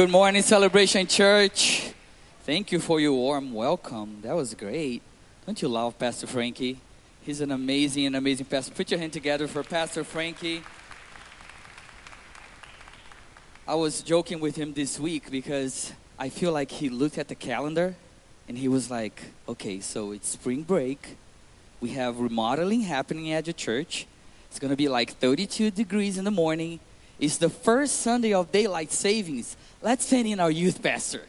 Good morning, Celebration Church. Thank you for your warm welcome. That was great. Don't you love Pastor Frankie? He's an amazing amazing pastor. Put your hand together for Pastor Frankie. I was joking with him this week because I feel like he looked at the calendar and he was like, okay, so it's spring break. We have remodeling happening at your church. It's going to be like 32 degrees in the morning. It's the first Sunday of daylight savings. Let's send in our youth pastor.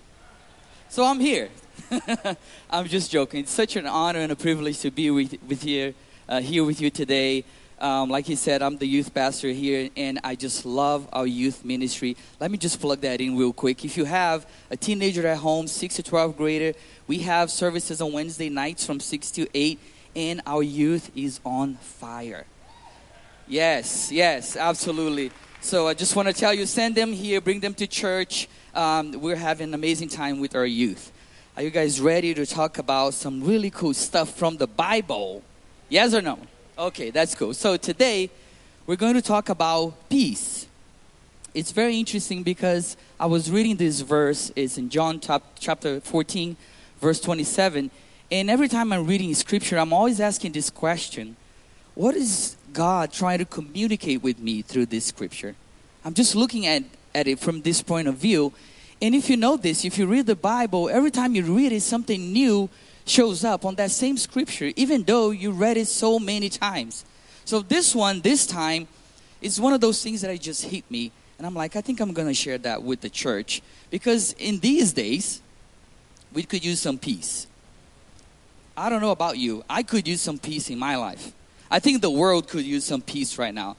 So I'm here. I'm just joking. It's such an honor and a privilege to be with, with here, uh, here with you today. Um, like he said, I'm the youth pastor here, and I just love our youth ministry. Let me just plug that in real quick. If you have a teenager at home, 6 to 12 grader, we have services on Wednesday nights from 6 to 8, and our youth is on fire. Yes, yes, absolutely. So I just want to tell you send them here, bring them to church. Um, we're having an amazing time with our youth. Are you guys ready to talk about some really cool stuff from the Bible? Yes or no? Okay, that's cool. So today we're going to talk about peace. It's very interesting because I was reading this verse. It's in John chapter 14, verse 27. And every time I'm reading scripture, I'm always asking this question What is God trying to communicate with me through this scripture? I'm just looking at, at it from this point of view. And if you know this, if you read the Bible, every time you read it, something new shows up on that same scripture, even though you read it so many times. So this one, this time, is one of those things that I just hit me. And I'm like, I think I'm going to share that with the church. Because in these days, we could use some peace. I don't know about you. I could use some peace in my life. I think the world could use some peace right now.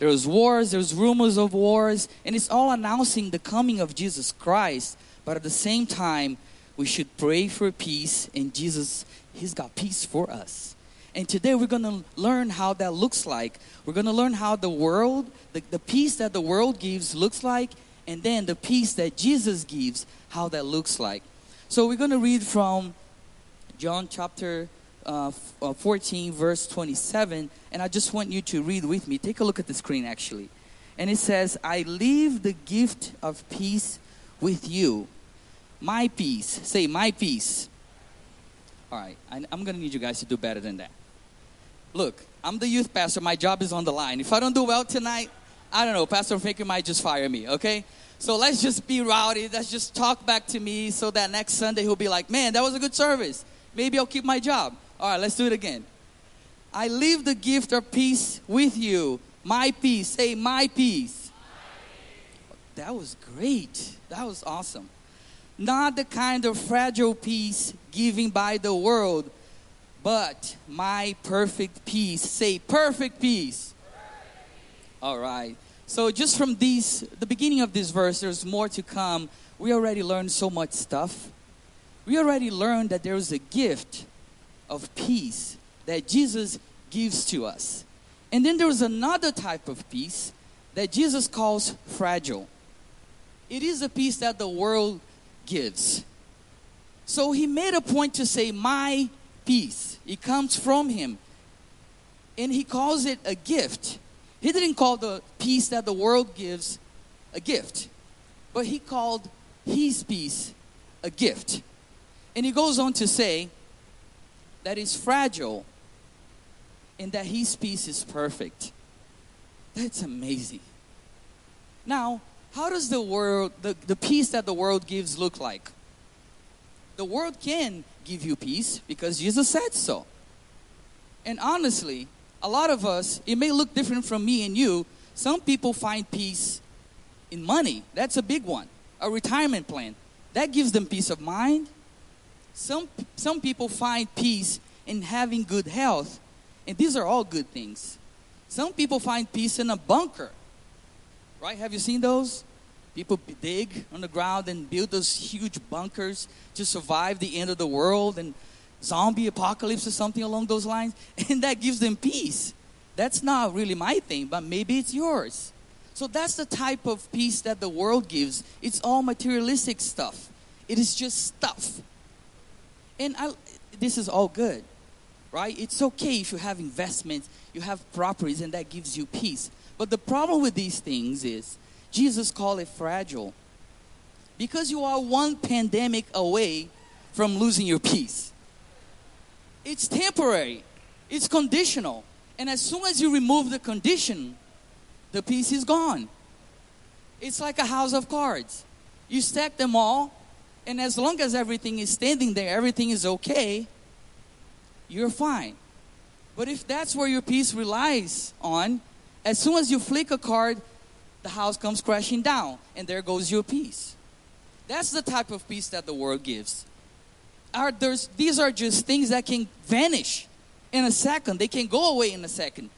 There's wars, there's rumors of wars, and it's all announcing the coming of Jesus Christ. But at the same time, we should pray for peace, and Jesus, He's got peace for us. And today we're going to learn how that looks like. We're going to learn how the world, the, the peace that the world gives looks like, and then the peace that Jesus gives, how that looks like. So we're going to read from John chapter uh, uh 14, verse 27, and I just want you to read with me. Take a look at the screen actually. And it says, I leave the gift of peace with you my peace. Say, my peace. All right, I, I'm going to need you guys to do better than that. Look, I'm the youth pastor. My job is on the line. If I don't do well tonight, I don't know. Pastor Frankie might just fire me, okay? So let's just be rowdy. Let's just talk back to me so that next Sunday he'll be like, man, that was a good service. Maybe I'll keep my job. All right, let's do it again. I leave the gift of peace with you. My peace. Say, my peace. That was great. That was awesome not the kind of fragile peace given by the world, but my perfect peace. Say, perfect peace. All right. So, just from these, the beginning of this verse, there's more to come. We already learned so much stuff. We already learned that there is a gift of peace that Jesus gives to us. And then there's another type of peace that Jesus calls fragile. It is a peace that the world gives. So he made a point to say, My peace. It comes from him. And he calls it a gift. He didn't call the peace that the world gives a gift, but he called his peace a gift. And he goes on to say that it's fragile and that his peace is perfect. That's amazing. Now, how does the world, the, the peace that the world gives look like? The world can give you peace because Jesus said so. And honestly, a lot of us, it may look different from me and you. Some people find peace in money. That's a big one. A retirement plan. That gives them peace of mind. Some, some people find peace in having good health. And these are all good things. Some people find peace in a bunker. Right? Have you seen those? People dig on the ground and build those huge bunkers to survive the end of the world and zombie apocalypse or something along those lines. And that gives them peace. That's not really my thing, but maybe it's yours. So that's the type of peace that the world gives. It's all materialistic stuff. It is just stuff. And I, this is all good, right? It's okay if you have investments, you have properties, and that gives you peace. But the problem with these things is Jesus called it fragile. because you are one pandemic away from losing your peace. It's temporary, it's conditional. And as soon as you remove the condition, the peace is gone. It's like a house of cards. You stack them all, and as long as everything is standing there, everything is okay, you're fine. But if that's where your peace relies on, as soon as you flick a card, the house comes crashing down, and there goes your peace. That's the type of peace that the world gives. Are, there's, these are just things that can vanish in a second, they can go away in a second.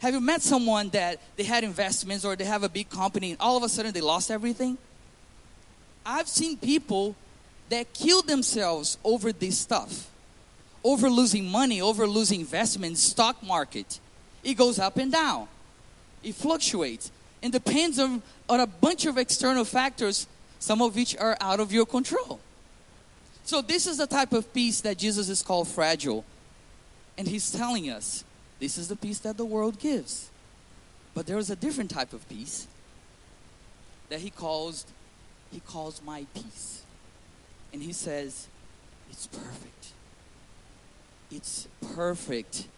Have you met someone that they had investments or they have a big company and all of a sudden they lost everything? I've seen people that kill themselves over this stuff, over losing money, over losing investments, stock market. It goes up and down, it fluctuates, and depends on, on a bunch of external factors, some of which are out of your control. So, this is the type of peace that Jesus is called fragile. And he's telling us this is the peace that the world gives. But there is a different type of peace that he calls he calls my peace. And he says it's perfect. It's perfect.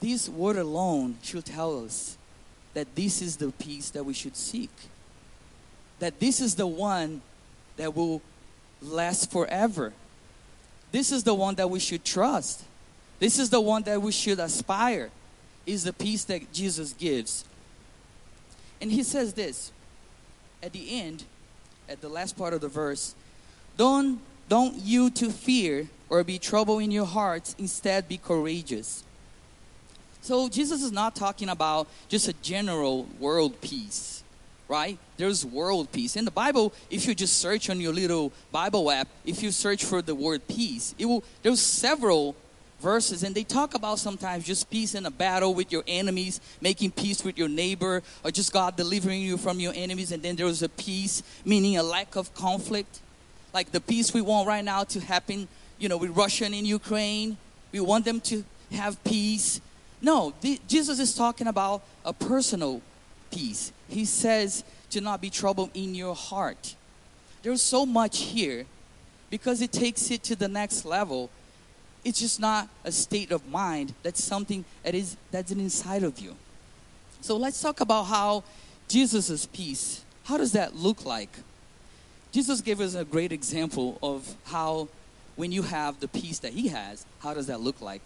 This word alone should tell us that this is the peace that we should seek. That this is the one that will last forever. This is the one that we should trust. This is the one that we should aspire, is the peace that Jesus gives. And he says this at the end, at the last part of the verse don't, don't you to fear or be troubled in your hearts, instead be courageous. So Jesus is not talking about just a general world peace, right? There's world peace. In the Bible, if you just search on your little Bible app, if you search for the word peace, it will there's several verses and they talk about sometimes just peace in a battle with your enemies making peace with your neighbor or just god delivering you from your enemies and then there's a peace meaning a lack of conflict like the peace we want right now to happen you know with russia and in ukraine we want them to have peace no the, jesus is talking about a personal peace he says to not be troubled in your heart there's so much here because it takes it to the next level it's just not a state of mind. That's something that is that's inside of you. So let's talk about how Jesus' peace, how does that look like? Jesus gave us a great example of how when you have the peace that he has, how does that look like?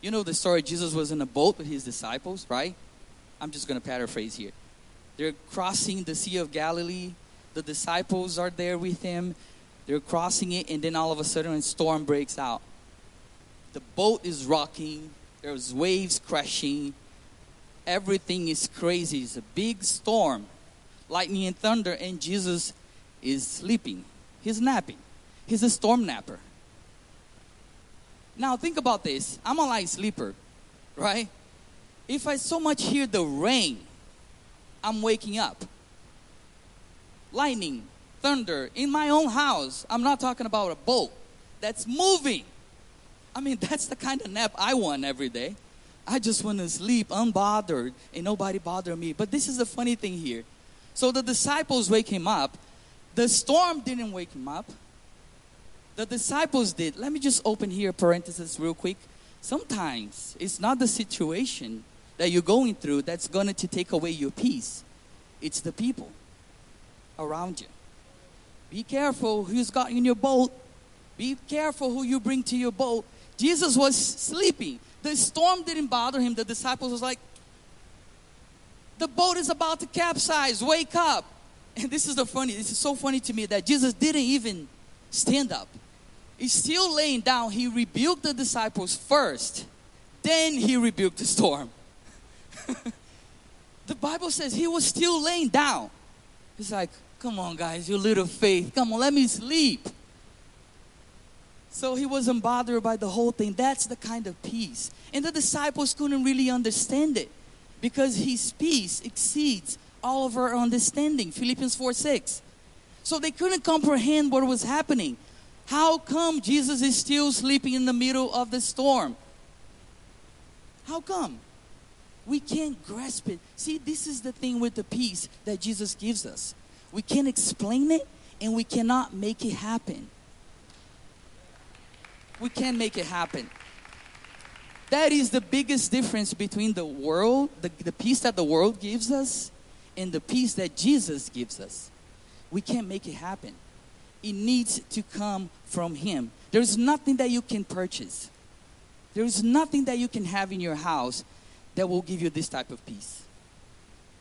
You know the story Jesus was in a boat with his disciples, right? I'm just going to paraphrase here. They're crossing the Sea of Galilee. The disciples are there with him. They're crossing it, and then all of a sudden, a storm breaks out the boat is rocking, there's waves crashing, everything is crazy. It's a big storm, lightning and thunder, and Jesus is sleeping. He's napping. He's a storm napper. Now think about this. I'm a light sleeper, right? If I so much hear the rain, I'm waking up. Lightning, thunder in my own house. I'm not talking about a boat that's moving. I mean, that's the kind of nap I want every day. I just want to sleep unbothered and nobody bother me. But this is the funny thing here. So the disciples wake him up. The storm didn't wake him up. The disciples did. Let me just open here parenthesis real quick. Sometimes it's not the situation that you're going through that's going to take away your peace. It's the people around you. Be careful who's got in your boat. Be careful who you bring to your boat Jesus was sleeping. The storm didn't bother him. The disciples was like, the boat is about to capsize. Wake up. And this is the funny, this is so funny to me that Jesus didn't even stand up. He's still laying down. He rebuked the disciples first, then he rebuked the storm. the Bible says he was still laying down. He's like, come on, guys, your little faith. Come on, let me sleep. So he wasn't bothered by the whole thing. That's the kind of peace. And the disciples couldn't really understand it because his peace exceeds all of our understanding. Philippians 4 6. So they couldn't comprehend what was happening. How come Jesus is still sleeping in the middle of the storm? How come? We can't grasp it. See, this is the thing with the peace that Jesus gives us. We can't explain it, and we cannot make it happen. We can't make it happen. That is the biggest difference between the world, the, the peace that the world gives us, and the peace that Jesus gives us. We can't make it happen. It needs to come from Him. There's nothing that you can purchase. There is nothing that you can have in your house that will give you this type of peace.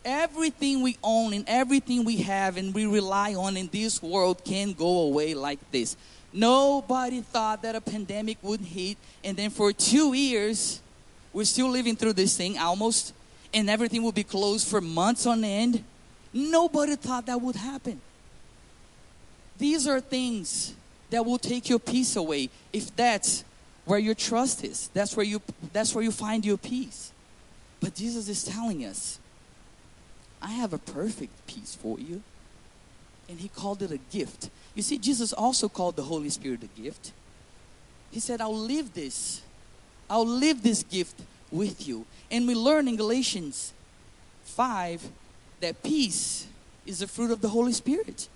Everything we own and everything we have and we rely on in this world can go away like this. Nobody thought that a pandemic would hit, and then for two years, we're still living through this thing almost, and everything will be closed for months on end. Nobody thought that would happen. These are things that will take your peace away if that's where your trust is. That's where you that's where you find your peace. But Jesus is telling us, I have a perfect peace for you. And he called it a gift. You see, Jesus also called the Holy Spirit a gift. He said, I'll leave this. I'll leave this gift with you. And we learn in Galatians 5 that peace is the fruit of the Holy Spirit.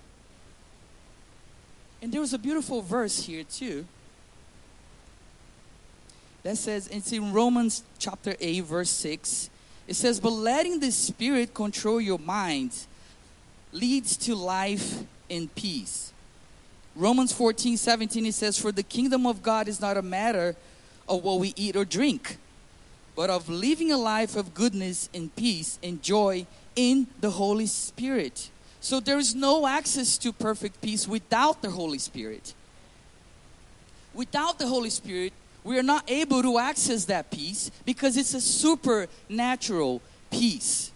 And there was a beautiful verse here, too, that says, it's in Romans chapter 8, verse 6. It says, But letting the Spirit control your mind leads to life and peace. Romans 14, 17, it says, For the kingdom of God is not a matter of what we eat or drink, but of living a life of goodness and peace and joy in the Holy Spirit. So there is no access to perfect peace without the Holy Spirit. Without the Holy Spirit, we are not able to access that peace because it's a supernatural peace.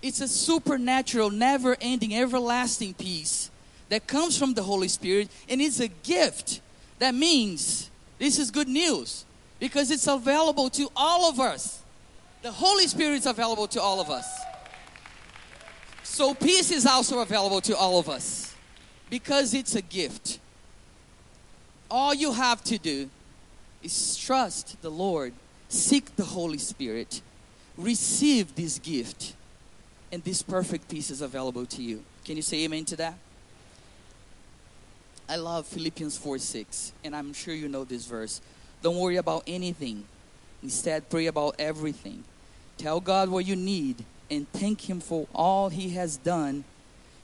It's a supernatural, never ending, everlasting peace that comes from the Holy Spirit, and it's a gift. That means this is good news because it's available to all of us. The Holy Spirit is available to all of us. So, peace is also available to all of us because it's a gift. All you have to do is trust the Lord, seek the Holy Spirit, receive this gift and this perfect peace is available to you. Can you say amen to that? I love Philippians 4 6, and I'm sure you know this verse. Don't worry about anything, instead, pray about everything. Tell God what you need and thank Him for all He has done.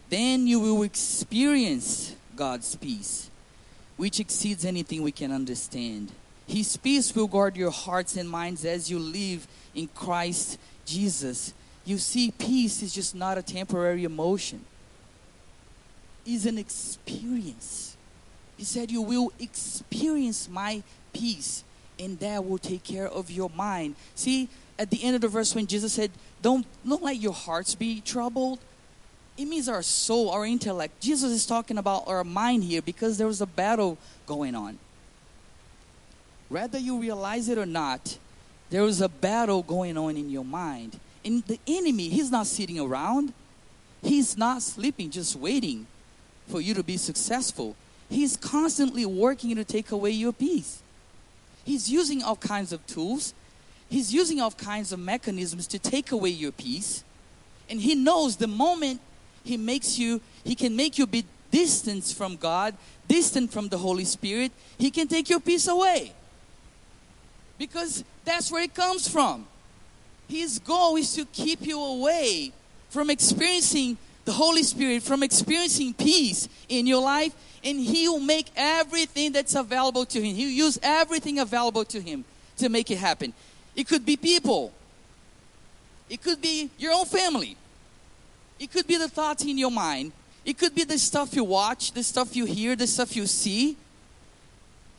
Then you will experience God's peace, which exceeds anything we can understand. His peace will guard your hearts and minds as you live in Christ Jesus. You see, peace is just not a temporary emotion, it's an experience. He said, You will experience my peace, and that will take care of your mind. See, at the end of the verse, when Jesus said, Don't, don't let your hearts be troubled, it means our soul, our intellect. Jesus is talking about our mind here because there was a battle going on. Whether you realize it or not, there was a battle going on in your mind. And the enemy, he's not sitting around. He's not sleeping, just waiting for you to be successful. He's constantly working to take away your peace. He's using all kinds of tools. He's using all kinds of mechanisms to take away your peace. And he knows the moment he makes you, he can make you be distant from God, distant from the Holy Spirit, he can take your peace away. Because that's where it comes from. His goal is to keep you away from experiencing the Holy Spirit, from experiencing peace in your life, and He will make everything that's available to Him. He'll use everything available to Him to make it happen. It could be people, it could be your own family, it could be the thoughts in your mind, it could be the stuff you watch, the stuff you hear, the stuff you see.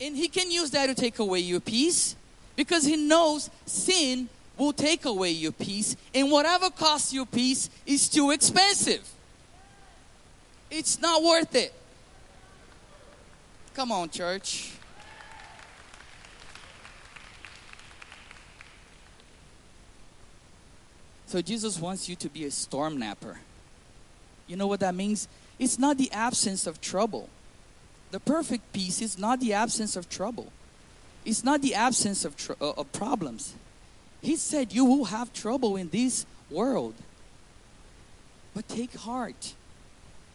And He can use that to take away your peace because He knows sin will take away your peace, and whatever costs you peace is too expensive. It's not worth it. Come on, church. So Jesus wants you to be a storm napper. You know what that means? It's not the absence of trouble. The perfect peace is not the absence of trouble. It's not the absence of, tr- uh, of problems. He said, You will have trouble in this world. But take heart.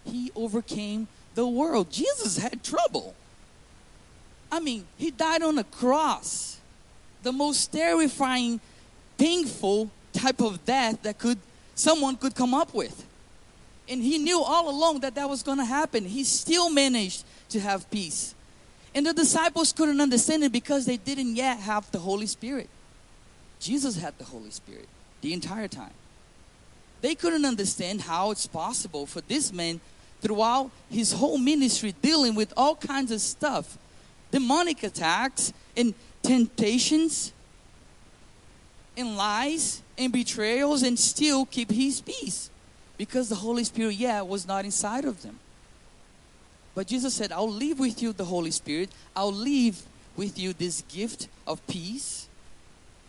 He overcame the world. Jesus had trouble. I mean, he died on a cross. The most terrifying, painful type of death that could someone could come up with. And he knew all along that that was going to happen. He still managed to have peace. And the disciples couldn't understand it because they didn't yet have the Holy Spirit. Jesus had the Holy Spirit the entire time. They couldn't understand how it's possible for this man throughout his whole ministry dealing with all kinds of stuff demonic attacks and temptations and lies and betrayals and still keep his peace because the Holy Spirit, yeah, was not inside of them. But Jesus said, I'll leave with you the Holy Spirit, I'll leave with you this gift of peace,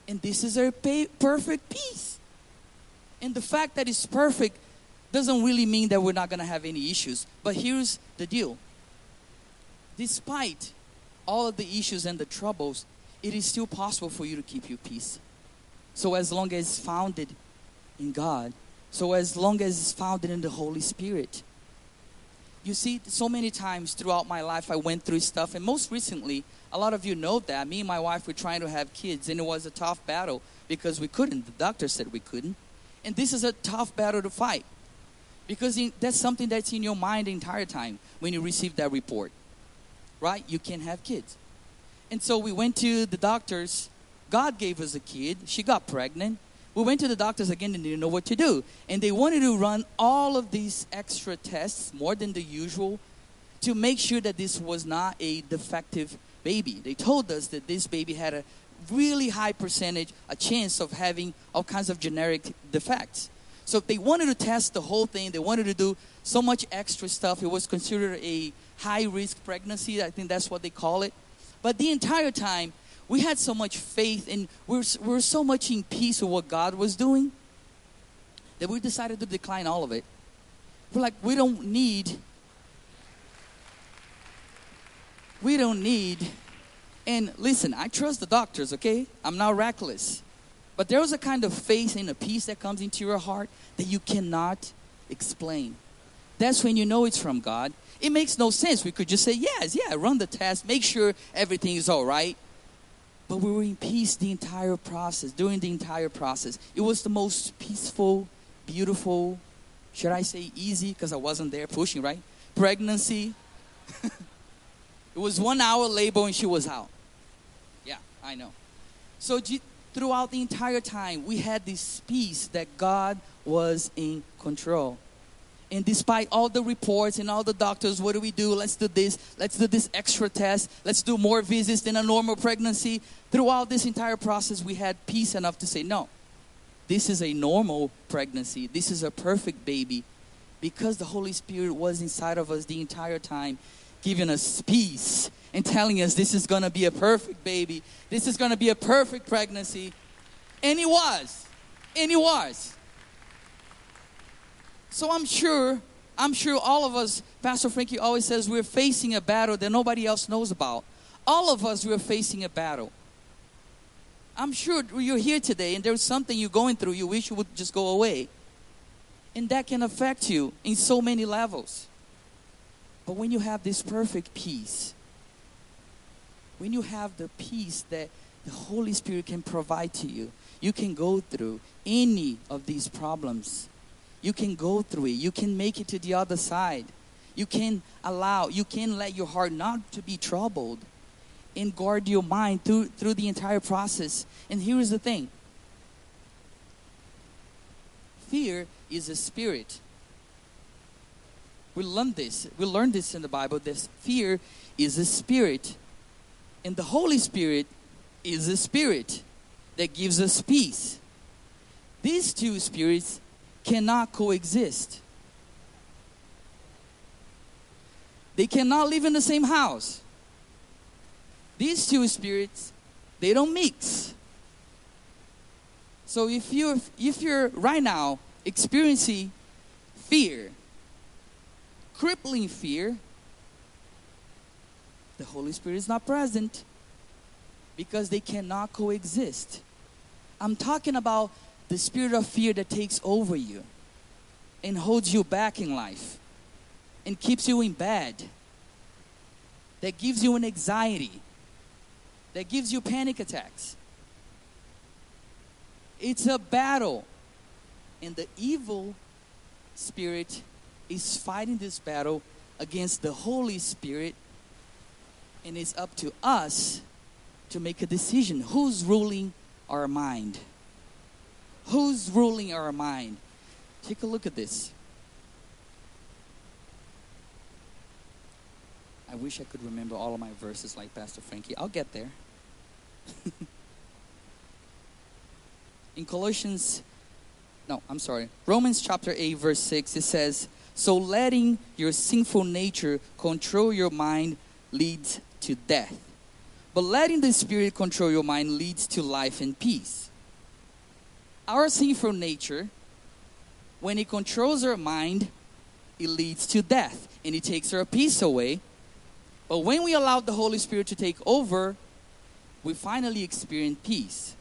and this is a perfect peace. And the fact that it's perfect doesn't really mean that we're not going to have any issues. But here's the deal despite all of the issues and the troubles, it is still possible for you to keep your peace. So, as long as it's founded in God, so as long as it's founded in the Holy Spirit. You see, so many times throughout my life, I went through stuff, and most recently, a lot of you know that me and my wife were trying to have kids, and it was a tough battle because we couldn't. The doctor said we couldn't. And this is a tough battle to fight because that's something that's in your mind the entire time when you receive that report, right? You can't have kids. And so we went to the doctors. God gave us a kid. She got pregnant. We went to the doctors again and didn't know what to do. And they wanted to run all of these extra tests, more than the usual, to make sure that this was not a defective baby. They told us that this baby had a really high percentage, a chance of having all kinds of generic defects. So they wanted to test the whole thing. They wanted to do so much extra stuff. It was considered a high risk pregnancy. I think that's what they call it. But the entire time, we had so much faith and we were, we were so much in peace with what God was doing that we decided to decline all of it. We're like, we don't need, we don't need and listen, I trust the doctors, okay? I'm not reckless. But there was a kind of faith and a peace that comes into your heart that you cannot explain. That's when you know it's from God. It makes no sense. We could just say, yes, yeah, run the test, make sure everything is all right. But we were in peace the entire process, during the entire process. It was the most peaceful, beautiful, should I say easy, because I wasn't there pushing, right? Pregnancy. it was one hour labor and she was out. Yeah, I know. So throughout the entire time, we had this peace that God was in control. And despite all the reports and all the doctors, what do we do? Let's do this. Let's do this extra test. Let's do more visits than a normal pregnancy. Throughout this entire process, we had peace enough to say, no, this is a normal pregnancy. This is a perfect baby. Because the Holy Spirit was inside of us the entire time, giving us peace and telling us this is going to be a perfect baby. This is going to be a perfect pregnancy. And it was. And it was. So I'm sure, I'm sure all of us, Pastor Frankie always says, we're facing a battle that nobody else knows about. All of us, we're facing a battle. I'm sure you're here today and there's something you're going through you wish would just go away. And that can affect you in so many levels. But when you have this perfect peace, when you have the peace that the Holy Spirit can provide to you, you can go through any of these problems. You can go through it. You can make it to the other side. You can allow, you can let your heart not to be troubled and guard your mind through, through the entire process. And here is the thing fear is a spirit we learn this. We learn this in the Bible. This fear is a spirit. And the Holy Spirit is a spirit that gives us peace. These two spirits cannot coexist. They cannot live in the same house. These two spirits, they don't mix. So if you're if you're right now experiencing fear, crippling fear, the Holy Spirit is not present because they cannot coexist. I'm talking about the spirit of fear that takes over you and holds you back in life and keeps you in bed, that gives you an anxiety, that gives you panic attacks. It's a battle. And the evil spirit is fighting this battle against the Holy Spirit. And it's up to us to make a decision. Who's ruling our mind? Who's ruling our mind? Take a look at this. I wish I could remember all of my verses like Pastor Frankie. I'll get there. In Colossians, no, I'm sorry, Romans chapter 8, verse 6, it says, So letting your sinful nature control your mind leads to death. But letting the Spirit control your mind leads to life and peace. Our sinful nature, when it controls our mind, it leads to death and it takes our peace away. But when we allow the Holy Spirit to take over, we finally experience peace.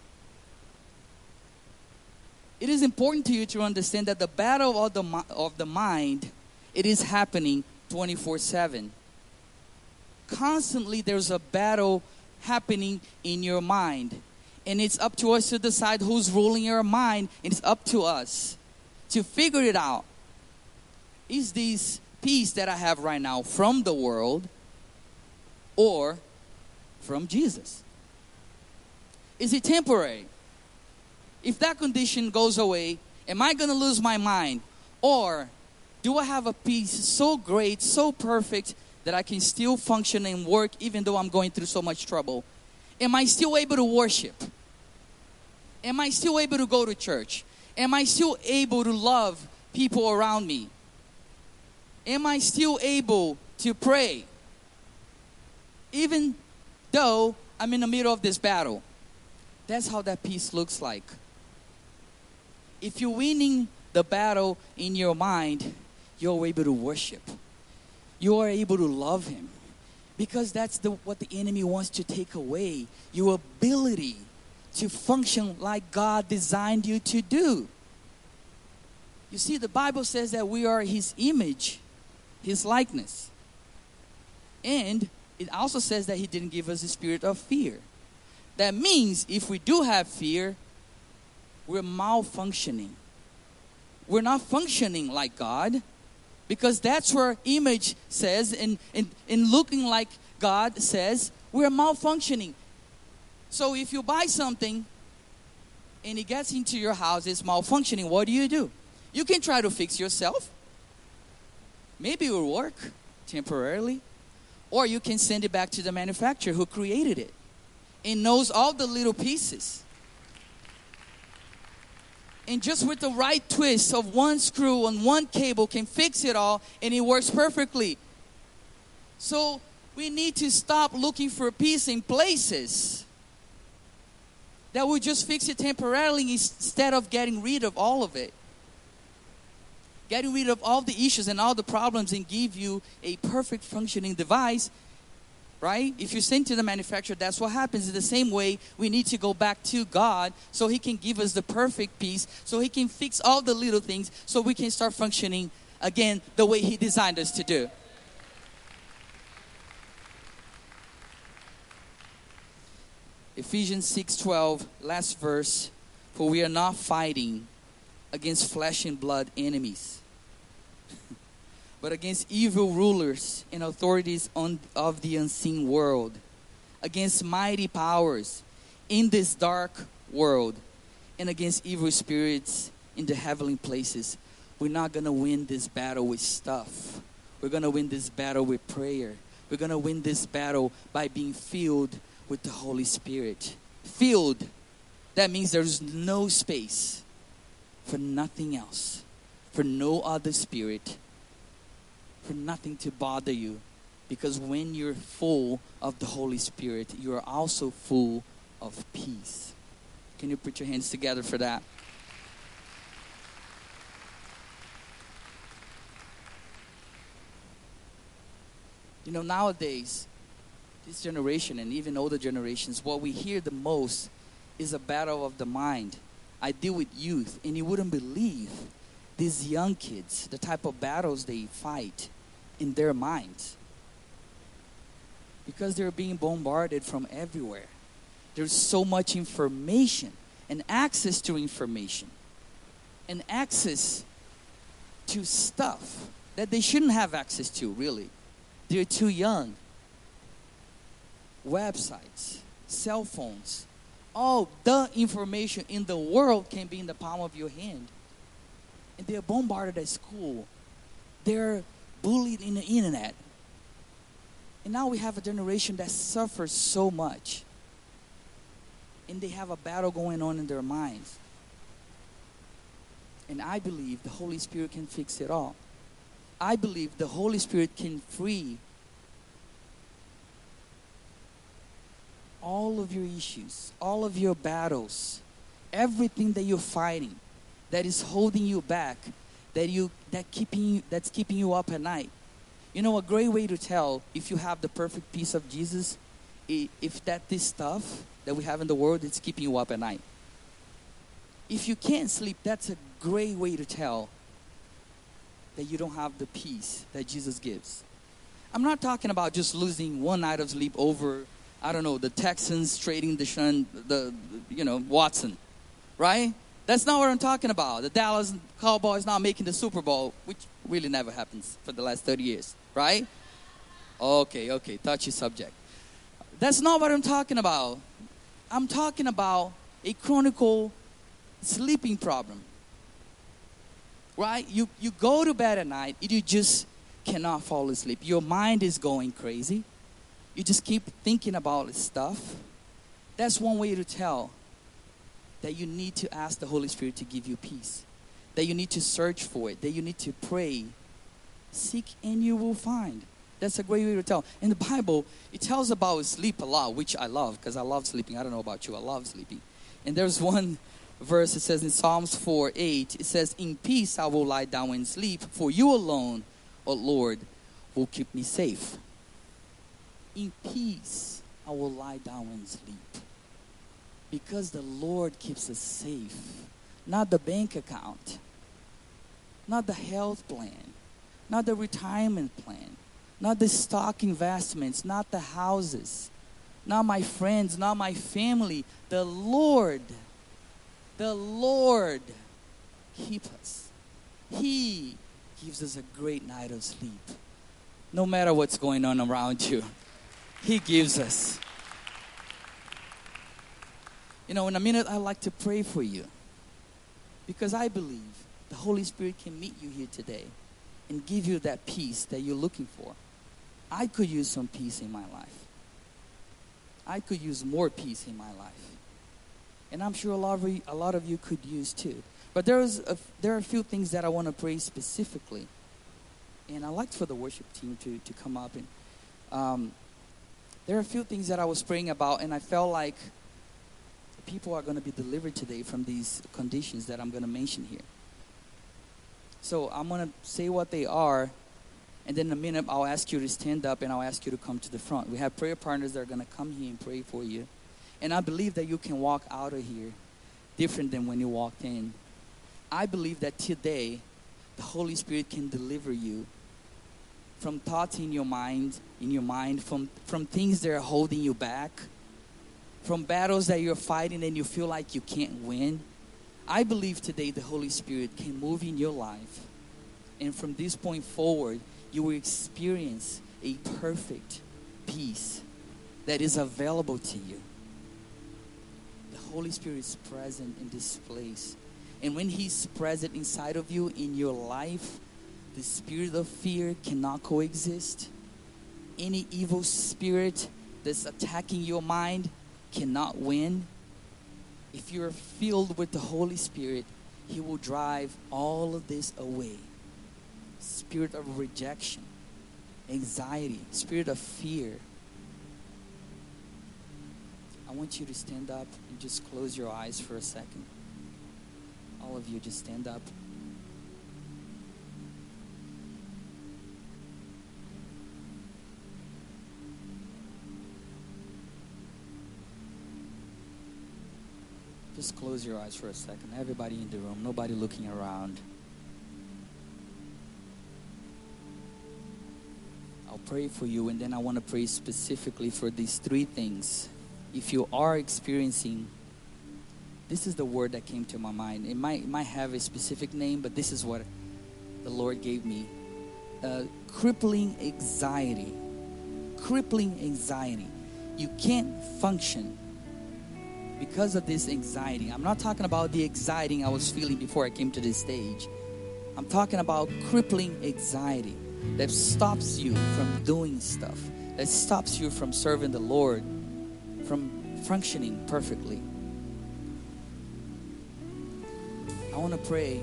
It is important to you to understand that the battle of the, of the mind, it is happening 24-7. Constantly there's a battle happening in your mind. And it's up to us to decide who's ruling our mind. And it's up to us to figure it out. Is this peace that I have right now from the world or from Jesus? Is it temporary? If that condition goes away, am I going to lose my mind? Or do I have a peace so great, so perfect, that I can still function and work even though I'm going through so much trouble? Am I still able to worship? Am I still able to go to church? Am I still able to love people around me? Am I still able to pray? Even though I'm in the middle of this battle. That's how that peace looks like. If you're winning the battle in your mind, you're able to worship. You are able to love Him. Because that's the, what the enemy wants to take away your ability to function like God designed you to do. You see, the Bible says that we are His image, His likeness. And it also says that He didn't give us a spirit of fear. That means if we do have fear, we're malfunctioning. We're not functioning like God because that's where image says and in, in looking like God says we're malfunctioning. So if you buy something and it gets into your house, it's malfunctioning, what do you do? You can try to fix yourself. Maybe it will work temporarily. Or you can send it back to the manufacturer who created it and knows all the little pieces. And just with the right twist of one screw on one cable can fix it all and it works perfectly. So we need to stop looking for peace in places that will just fix it temporarily instead of getting rid of all of it. Getting rid of all the issues and all the problems and give you a perfect functioning device right? If you send to the manufacturer, that's what happens. In the same way, we need to go back to God so He can give us the perfect peace, so He can fix all the little things, so we can start functioning again the way He designed us to do. Ephesians 6:12, last verse, for we are not fighting against flesh and blood enemies but against evil rulers and authorities on, of the unseen world, against mighty powers in this dark world, and against evil spirits in the heavenly places. We're not going to win this battle with stuff. We're going to win this battle with prayer. We're going to win this battle by being filled with the Holy Spirit. Filled. That means there's no space for nothing else, for no other spirit for nothing to bother you. Because when you're full of the Holy Spirit, you are also full of peace. Can you put your hands together for that? You know, nowadays, this generation and even older generations, what we hear the most is a battle of the mind. I deal with youth, and you wouldn't believe these young kids, the type of battles they fight in their minds because they're being bombarded from everywhere. There's so much information and access to information and access to stuff that they shouldn't have access to, really. They're too young. Websites, cell phones, all the information in the world can be in the palm of your hand. And they're bombarded at school. They're bullied in the internet. And now we have a generation that suffers so much. And they have a battle going on in their minds. And I believe the Holy Spirit can fix it all. I believe the Holy Spirit can free all of your issues, all of your battles, everything that you're fighting that is holding you back, that you that keeping you, that's keeping you up at night. You know, a great way to tell if you have the perfect peace of Jesus, if that this stuff that we have in the world is keeping you up at night. If you can't sleep, that's a great way to tell that you don't have the peace that Jesus gives. I'm not talking about just losing one night of sleep over, I don't know, the Texans trading Deshaun, the, you know, Watson, right? That's not what I'm talking about. The Dallas Cowboys not making the Super Bowl, which really never happens for the last 30 years, right? Okay, okay, touchy subject. That's not what I'm talking about. I'm talking about a chronicle sleeping problem right? You, you go to bed at night and you just cannot fall asleep. Your mind is going crazy. You just keep thinking about stuff. That's one way to tell that you need to ask the Holy Spirit to give you peace. That you need to search for it. That you need to pray. Seek and you will find. That's a great way to tell. In the Bible, it tells about sleep a lot, which I love because I love sleeping. I don't know about you, I love sleeping. And there's one verse, it says in Psalms 4 8, it says, In peace I will lie down and sleep, for you alone, O Lord, will keep me safe. In peace I will lie down and sleep. Because the Lord keeps us safe, not the bank account, not the health plan, not the retirement plan, not the stock investments, not the houses, not my friends, not my family. The Lord. The Lord keep us. He gives us a great night of sleep. No matter what's going on around you, He gives us. You know, in a minute, I'd like to pray for you because I believe the Holy Spirit can meet you here today and give you that peace that you're looking for. I could use some peace in my life. I could use more peace in my life and I'm sure a lot of you, a lot of you could use too. But there's a, there are a few things that I want to pray specifically, and I'd like for the worship team to to come up and. Um, there are a few things that I was praying about, and I felt like people are going to be delivered today from these conditions that I'm going to mention here. So I'm going to say what they are, and then in a minute I'll ask you to stand up and I'll ask you to come to the front. We have prayer partners that are going to come here and pray for you. And I believe that you can walk out of here different than when you walked in. I believe that today the Holy Spirit can deliver you from thoughts in your mind, in your mind, from, from things that are holding you back, from battles that you're fighting and you feel like you can't win. I believe today the Holy Spirit can move in your life. And from this point forward, you will experience a perfect peace that is available to you. The Holy Spirit is present in this place. And when He's present inside of you in your life, the spirit of fear cannot coexist. Any evil spirit that's attacking your mind cannot win. If you're filled with the Holy Spirit, He will drive all of this away. Spirit of rejection, anxiety, spirit of fear, I want you to stand up and just close your eyes for a second. All of you, just stand up. Just close your eyes for a second. Everybody in the room, nobody looking around. I'll pray for you, and then I want to pray specifically for these three things. If you are experiencing, this is the word that came to my mind. It might, it might have a specific name, but this is what the Lord gave me uh, crippling anxiety. Crippling anxiety. You can't function because of this anxiety. I'm not talking about the anxiety I was feeling before I came to this stage. I'm talking about crippling anxiety that stops you from doing stuff, that stops you from serving the Lord, from functioning perfectly. I want to pray.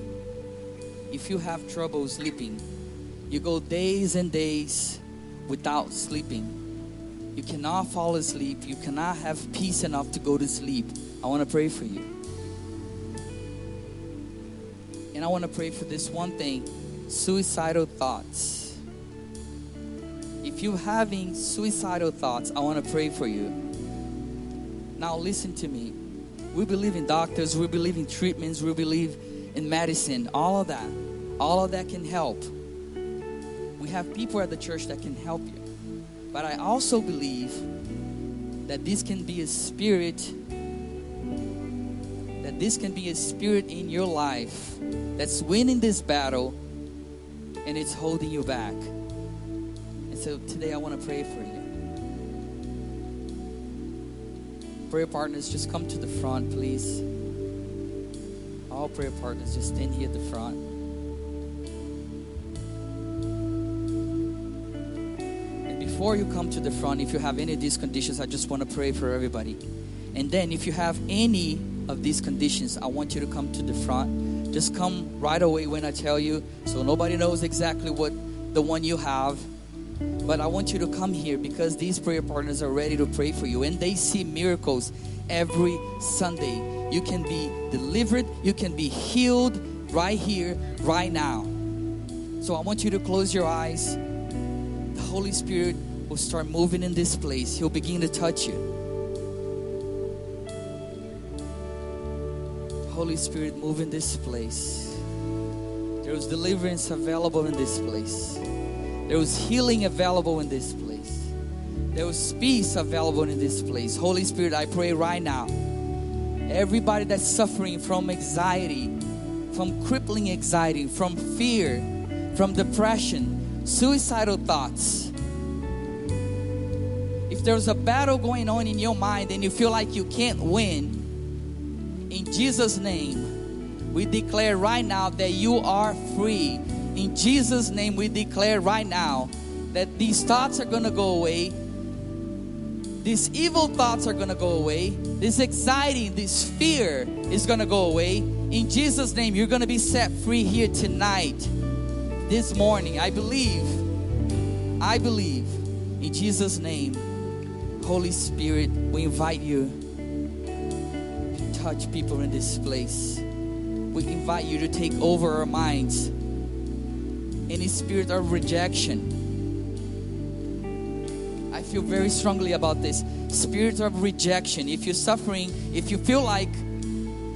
If you have trouble sleeping, you go days and days without sleeping. You cannot fall asleep. You cannot have peace enough to go to sleep. I want to pray for you. And I want to pray for this one thing suicidal thoughts. If you're having suicidal thoughts, I want to pray for you. Now, listen to me. We believe in doctors, we believe in treatments, we believe in medicine, all of that. All of that can help. We have people at the church that can help you. But I also believe that this can be a spirit, that this can be a spirit in your life that's winning this battle and it's holding you back. And so today I want to pray for you. Prayer partners, just come to the front, please. All prayer partners, just stand here at the front. Before you come to the front, if you have any of these conditions, I just want to pray for everybody. And then, if you have any of these conditions, I want you to come to the front. Just come right away when I tell you, so nobody knows exactly what the one you have. But I want you to come here because these prayer partners are ready to pray for you, and they see miracles every Sunday. You can be delivered, you can be healed right here, right now. So I want you to close your eyes. Holy Spirit will start moving in this place. He'll begin to touch you. Holy Spirit, move in this place. There was deliverance available in this place. There was healing available in this place. There was peace available in this place. Holy Spirit, I pray right now. Everybody that's suffering from anxiety, from crippling anxiety, from fear, from depression, suicidal thoughts, If there's a battle going on in your mind and you feel like you can't win, in Jesus' name, we declare right now that you are free. In Jesus' name, we declare right now that these thoughts are going to go away. These evil thoughts are going to go away. This anxiety, this fear is going to go away. In Jesus' name, you're going to be set free here tonight, this morning. I believe. I believe. In Jesus' name. Holy Spirit, we invite you to touch people in this place. We invite you to take over our minds. Any spirit of rejection. I feel very strongly about this. Spirit of rejection. If you're suffering, if you feel like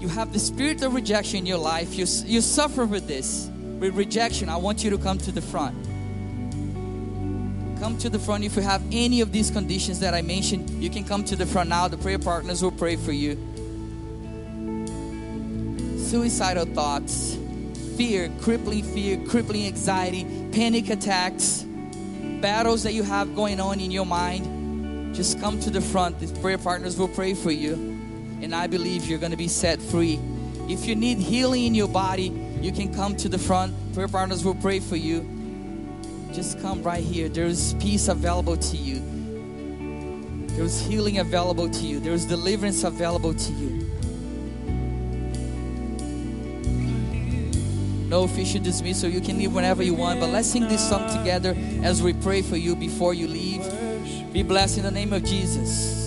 you have the spirit of rejection in your life, you, you suffer with this, with rejection, I want you to come to the front come to the front if you have any of these conditions that I mentioned. You can come to the front now. The prayer partners will pray for you. Suicidal thoughts, fear, crippling fear, crippling anxiety, panic attacks, battles that you have going on in your mind. Just come to the front. The prayer partners will pray for you. And I believe you're going to be set free. If you need healing in your body, you can come to the front. Prayer partners will pray for you just come right here. There's peace available to you. There's healing available to you. There's deliverance available to you. No official dismissal. So you can leave whenever you want. But let's sing this song together as we pray for you before you leave. Be blessed in the name of Jesus.